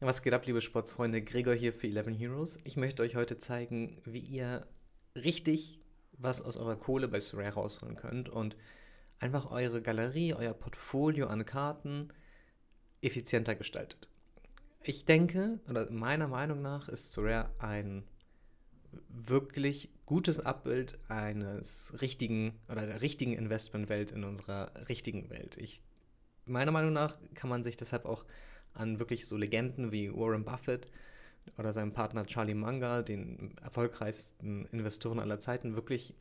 Was geht ab, liebe Sportsfreunde? Gregor hier für 11 Heroes. Ich möchte euch heute zeigen, wie ihr richtig was aus eurer Kohle bei Sorare rausholen könnt und einfach eure Galerie, euer Portfolio an Karten effizienter gestaltet. Ich denke, oder meiner Meinung nach ist Sorare ein wirklich gutes Abbild eines richtigen oder der richtigen Investmentwelt in unserer richtigen Welt. Ich, meiner Meinung nach kann man sich deshalb auch an wirklich so Legenden wie Warren Buffett oder seinem Partner Charlie Munger, den erfolgreichsten Investoren aller Zeiten, wirklich,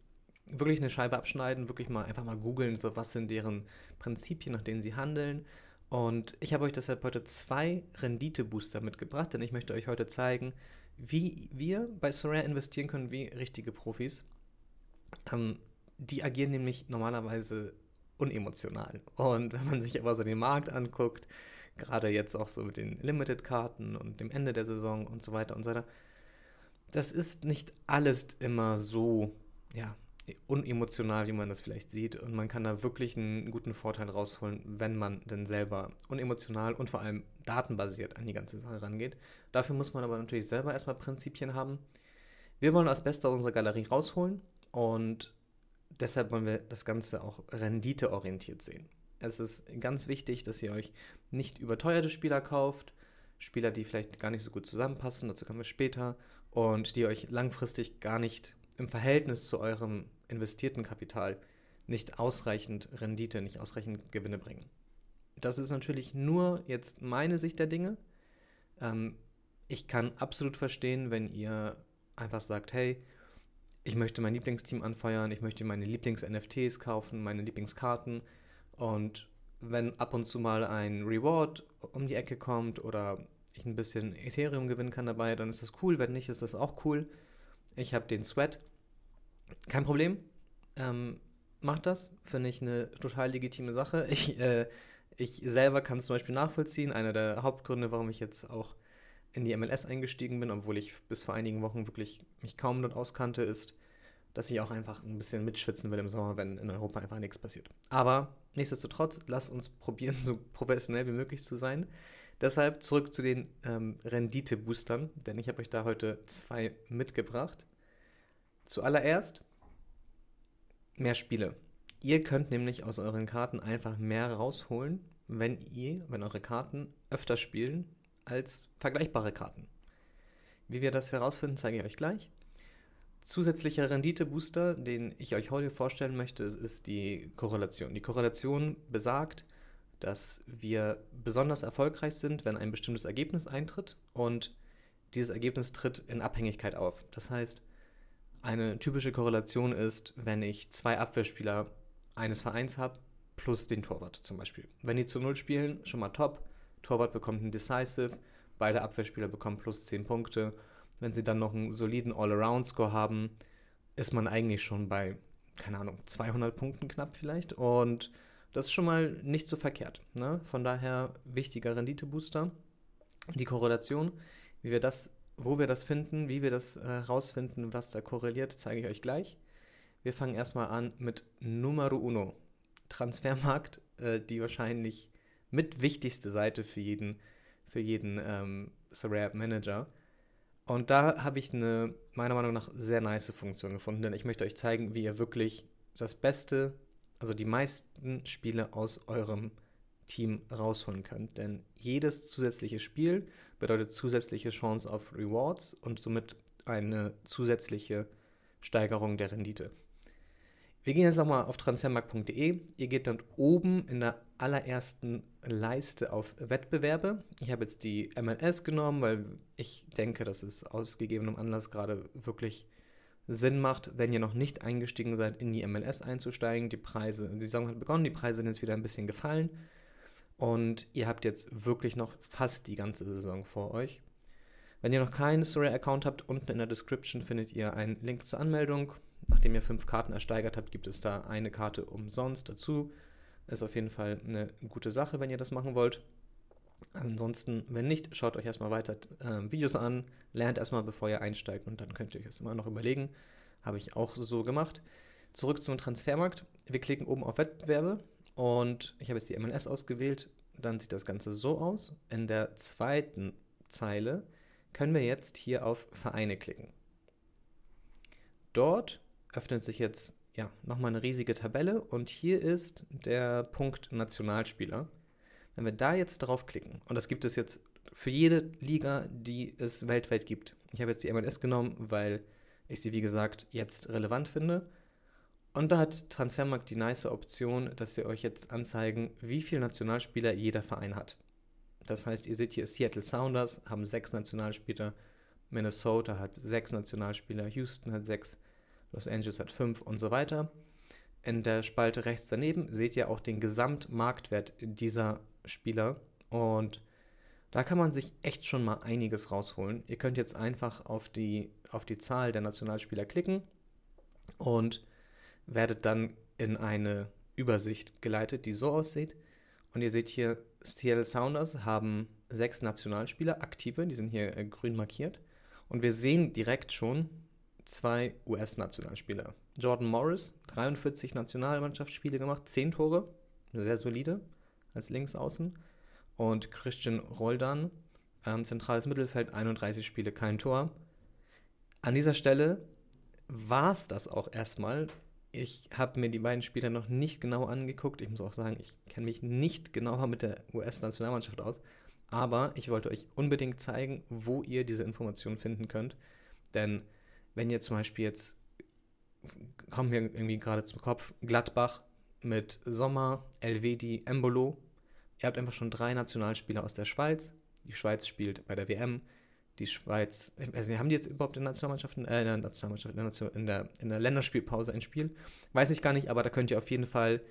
wirklich eine Scheibe abschneiden, wirklich mal einfach mal googeln, so was sind deren Prinzipien, nach denen sie handeln. Und ich habe euch deshalb heute zwei Renditebooster mitgebracht, denn ich möchte euch heute zeigen, wie wir bei Sorare investieren können wie richtige Profis. Ähm, die agieren nämlich normalerweise unemotional. Und wenn man sich aber so den Markt anguckt, Gerade jetzt auch so mit den Limited-Karten und dem Ende der Saison und so weiter und so weiter. Das ist nicht alles immer so, ja, unemotional, wie man das vielleicht sieht. Und man kann da wirklich einen guten Vorteil rausholen, wenn man denn selber unemotional und vor allem datenbasiert an die ganze Sache rangeht. Dafür muss man aber natürlich selber erstmal Prinzipien haben. Wir wollen das Beste aus unserer Galerie rausholen und deshalb wollen wir das Ganze auch renditeorientiert sehen. Es ist ganz wichtig, dass ihr euch nicht überteuerte Spieler kauft, Spieler, die vielleicht gar nicht so gut zusammenpassen, dazu kommen wir später, und die euch langfristig gar nicht im Verhältnis zu eurem investierten Kapital nicht ausreichend Rendite, nicht ausreichend Gewinne bringen. Das ist natürlich nur jetzt meine Sicht der Dinge. Ähm, ich kann absolut verstehen, wenn ihr einfach sagt, hey, ich möchte mein Lieblingsteam anfeuern, ich möchte meine Lieblings-NFTs kaufen, meine Lieblingskarten, und wenn ab und zu mal ein Reward um die Ecke kommt oder ich ein bisschen Ethereum gewinnen kann dabei, dann ist das cool. Wenn nicht, ist das auch cool. Ich habe den Sweat. Kein Problem. Ähm, macht das. Finde ich eine total legitime Sache. Ich, äh, ich selber kann es zum Beispiel nachvollziehen. Einer der Hauptgründe, warum ich jetzt auch in die MLS eingestiegen bin, obwohl ich bis vor einigen Wochen wirklich mich kaum dort auskannte, ist, dass ich auch einfach ein bisschen mitschwitzen will im Sommer, wenn in Europa einfach nichts passiert. Aber nichtsdestotrotz, lass uns probieren, so professionell wie möglich zu sein. Deshalb zurück zu den ähm, Rendite-Boostern, denn ich habe euch da heute zwei mitgebracht. Zuallererst mehr Spiele. Ihr könnt nämlich aus euren Karten einfach mehr rausholen, wenn ihr, wenn eure Karten öfter spielen als vergleichbare Karten. Wie wir das herausfinden, zeige ich euch gleich. Zusätzlicher Renditebooster, den ich euch heute vorstellen möchte, ist die Korrelation. Die Korrelation besagt, dass wir besonders erfolgreich sind, wenn ein bestimmtes Ergebnis eintritt und dieses Ergebnis tritt in Abhängigkeit auf. Das heißt, eine typische Korrelation ist, wenn ich zwei Abwehrspieler eines Vereins habe, plus den Torwart zum Beispiel. Wenn die zu Null spielen, schon mal top. Torwart bekommt einen Decisive, beide Abwehrspieler bekommen plus 10 Punkte wenn sie dann noch einen soliden All-Around-Score haben, ist man eigentlich schon bei, keine Ahnung, 200 Punkten knapp vielleicht. Und das ist schon mal nicht so verkehrt. Ne? Von daher wichtiger Renditebooster. Die Korrelation, wie wir das, wo wir das finden, wie wir das herausfinden, äh, was da korreliert, zeige ich euch gleich. Wir fangen erstmal an mit Numero Uno. Transfermarkt, äh, die wahrscheinlich mit wichtigste Seite für jeden, für jeden ähm, Manager. Und da habe ich eine, meiner Meinung nach, sehr nice Funktion gefunden, denn ich möchte euch zeigen, wie ihr wirklich das Beste, also die meisten Spiele aus eurem Team rausholen könnt. Denn jedes zusätzliche Spiel bedeutet zusätzliche Chance auf Rewards und somit eine zusätzliche Steigerung der Rendite. Wir gehen jetzt nochmal auf transfermarkt.de. Ihr geht dann oben in der allerersten Leiste auf Wettbewerbe. Ich habe jetzt die MLS genommen, weil ich denke, dass es aus gegebenem Anlass gerade wirklich Sinn macht, wenn ihr noch nicht eingestiegen seid, in die MLS einzusteigen. Die Preise, die Saison hat begonnen, die Preise sind jetzt wieder ein bisschen gefallen. Und ihr habt jetzt wirklich noch fast die ganze Saison vor euch. Wenn ihr noch keinen Story-Account habt, unten in der Description findet ihr einen Link zur Anmeldung nachdem ihr fünf Karten ersteigert habt, gibt es da eine Karte umsonst dazu. Ist auf jeden Fall eine gute Sache, wenn ihr das machen wollt. Ansonsten, wenn nicht, schaut euch erstmal weiter äh, Videos an, lernt erstmal, bevor ihr einsteigt und dann könnt ihr euch das immer noch überlegen. Habe ich auch so gemacht. Zurück zum Transfermarkt. Wir klicken oben auf Wettbewerbe und ich habe jetzt die MLS ausgewählt. Dann sieht das Ganze so aus. In der zweiten Zeile können wir jetzt hier auf Vereine klicken. Dort öffnet sich jetzt ja, nochmal eine riesige Tabelle und hier ist der Punkt Nationalspieler. Wenn wir da jetzt draufklicken, und das gibt es jetzt für jede Liga, die es weltweit gibt. Ich habe jetzt die MLS genommen, weil ich sie, wie gesagt, jetzt relevant finde. Und da hat Transfermarkt die nice Option, dass sie euch jetzt anzeigen, wie viele Nationalspieler jeder Verein hat. Das heißt, ihr seht hier Seattle Sounders haben sechs Nationalspieler, Minnesota hat sechs Nationalspieler, Houston hat sechs, Los Angeles hat fünf und so weiter. In der Spalte rechts daneben seht ihr auch den Gesamtmarktwert dieser Spieler und da kann man sich echt schon mal einiges rausholen. Ihr könnt jetzt einfach auf die, auf die Zahl der Nationalspieler klicken und werdet dann in eine Übersicht geleitet, die so aussieht. Und ihr seht hier, Seattle Sounders haben sechs Nationalspieler, aktive, die sind hier äh, grün markiert. Und wir sehen direkt schon zwei US-Nationalspieler. Jordan Morris, 43 Nationalmannschaftsspiele gemacht, 10 Tore, sehr solide als Linksaußen. Und Christian Roldan, ähm, zentrales Mittelfeld, 31 Spiele, kein Tor. An dieser Stelle war es das auch erstmal. Ich habe mir die beiden Spieler noch nicht genau angeguckt. Ich muss auch sagen, ich kenne mich nicht genauer mit der US-Nationalmannschaft aus. Aber ich wollte euch unbedingt zeigen, wo ihr diese Informationen finden könnt. Denn wenn ihr zum Beispiel jetzt, kommt mir irgendwie gerade zum Kopf, Gladbach mit Sommer, Elvedi, Embolo. Ihr habt einfach schon drei Nationalspieler aus der Schweiz. Die Schweiz spielt bei der WM die Schweiz, ich weiß nicht, haben die jetzt überhaupt in der Nationalmannschaft, äh, in der Nationalmannschaft, in der, in der, in der Länderspielpause ein Spiel? Weiß ich gar nicht, aber da könnt ihr auf jeden Fall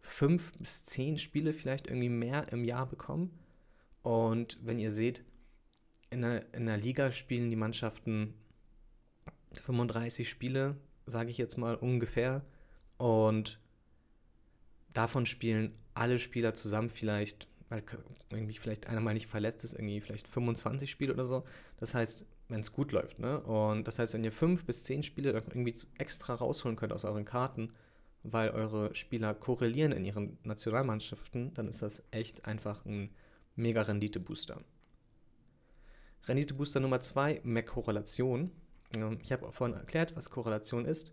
fünf bis zehn Spiele vielleicht irgendwie mehr im Jahr bekommen. Und wenn ihr seht, in der, in der Liga spielen die Mannschaften 35 Spiele, sage ich jetzt mal ungefähr. Und davon spielen alle Spieler zusammen vielleicht weil irgendwie vielleicht einer mal nicht verletzt ist, irgendwie vielleicht 25 Spiele oder so. Das heißt, wenn es gut läuft, ne? Und das heißt, wenn ihr fünf bis zehn Spiele irgendwie extra rausholen könnt aus euren Karten, weil eure Spieler korrelieren in ihren Nationalmannschaften, dann ist das echt einfach ein mega Rendite-Booster. Rendite-Booster Nummer zwei, Mac-Korrelation. Ähm, ich habe vorhin erklärt, was Korrelation ist.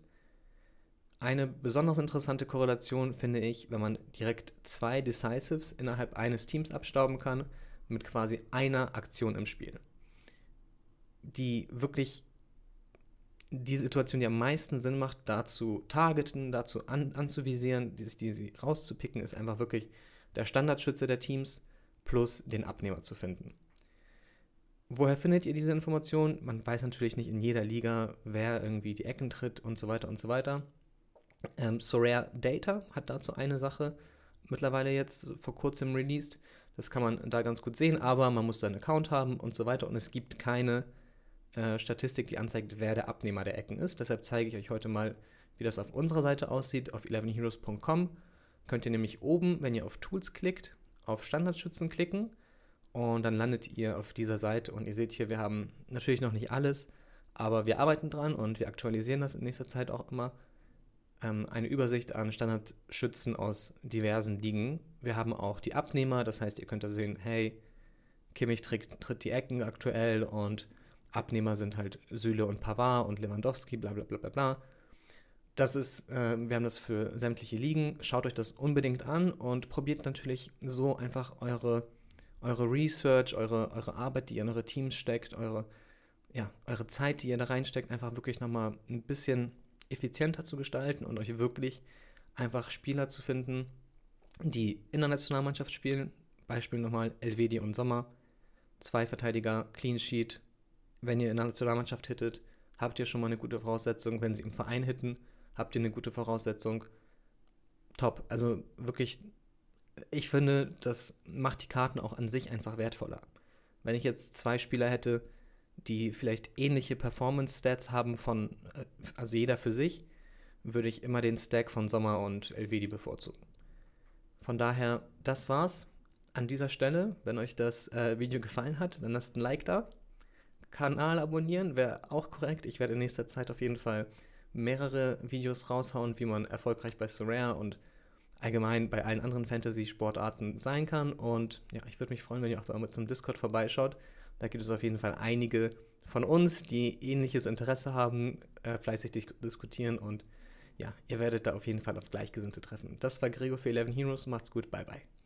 Eine besonders interessante Korrelation finde ich, wenn man direkt zwei Decisives innerhalb eines Teams abstauben kann, mit quasi einer Aktion im Spiel. Die wirklich die Situation, die am meisten Sinn macht, dazu targeten, dazu an, anzuvisieren, die sich die rauszupicken, ist einfach wirklich der Standardschütze der Teams plus den Abnehmer zu finden. Woher findet ihr diese Information? Man weiß natürlich nicht in jeder Liga, wer irgendwie die Ecken tritt und so weiter und so weiter. Ähm, Sorare Data hat dazu eine Sache mittlerweile jetzt vor kurzem released. Das kann man da ganz gut sehen, aber man muss da einen Account haben und so weiter. Und es gibt keine äh, Statistik, die anzeigt, wer der Abnehmer der Ecken ist. Deshalb zeige ich euch heute mal, wie das auf unserer Seite aussieht, auf 11heroes.com. Könnt ihr nämlich oben, wenn ihr auf Tools klickt, auf Standardschützen klicken und dann landet ihr auf dieser Seite und ihr seht hier, wir haben natürlich noch nicht alles, aber wir arbeiten dran und wir aktualisieren das in nächster Zeit auch immer ähm, eine Übersicht an Standardschützen aus diversen Ligen. Wir haben auch die Abnehmer, das heißt, ihr könnt da sehen, hey, Kimmich tritt, tritt die Ecken aktuell und Abnehmer sind halt Süle und Pavard und Lewandowski, bla bla bla bla bla. Das ist, äh, wir haben das für sämtliche Ligen. Schaut euch das unbedingt an und probiert natürlich so einfach eure, eure Research, eure, eure Arbeit, die ihr in eure Teams steckt, eure, ja, eure Zeit, die ihr da reinsteckt, einfach wirklich nochmal ein bisschen effizienter zu gestalten und euch wirklich einfach Spieler zu finden, die in der Nationalmannschaft spielen. Beispiel nochmal Elvedi und Sommer. Zwei Verteidiger, Clean Sheet. Wenn ihr in der Nationalmannschaft hittet, habt ihr schon mal eine gute Voraussetzung. Wenn sie im Verein hitten, habt ihr eine gute Voraussetzung. Top. Also wirklich, ich finde, das macht die Karten auch an sich einfach wertvoller. Wenn ich jetzt zwei Spieler hätte, die vielleicht ähnliche Performance-Stats haben von, äh, also jeder für sich, würde ich immer den Stack von Sommer und Elvedi bevorzugen. Von daher, das war's an dieser Stelle. Wenn euch das äh, Video gefallen hat, dann lasst ein Like da. Kanal abonnieren wäre auch korrekt. Ich werde in nächster Zeit auf jeden Fall mehrere Videos raushauen, wie man erfolgreich bei Sorare und allgemein bei allen anderen Fantasy-Sportarten sein kann. Und ja, ich würde mich freuen, wenn ihr auch bei uns im Discord vorbeischaut Da gibt es auf jeden Fall einige von uns, die ähnliches Interesse haben, äh, fleißig diskutieren und ja, ihr werdet da auf jeden Fall auf Gleichgesinnte treffen. Das war Gregor für 11 Heroes. Macht's gut. Bye, bye.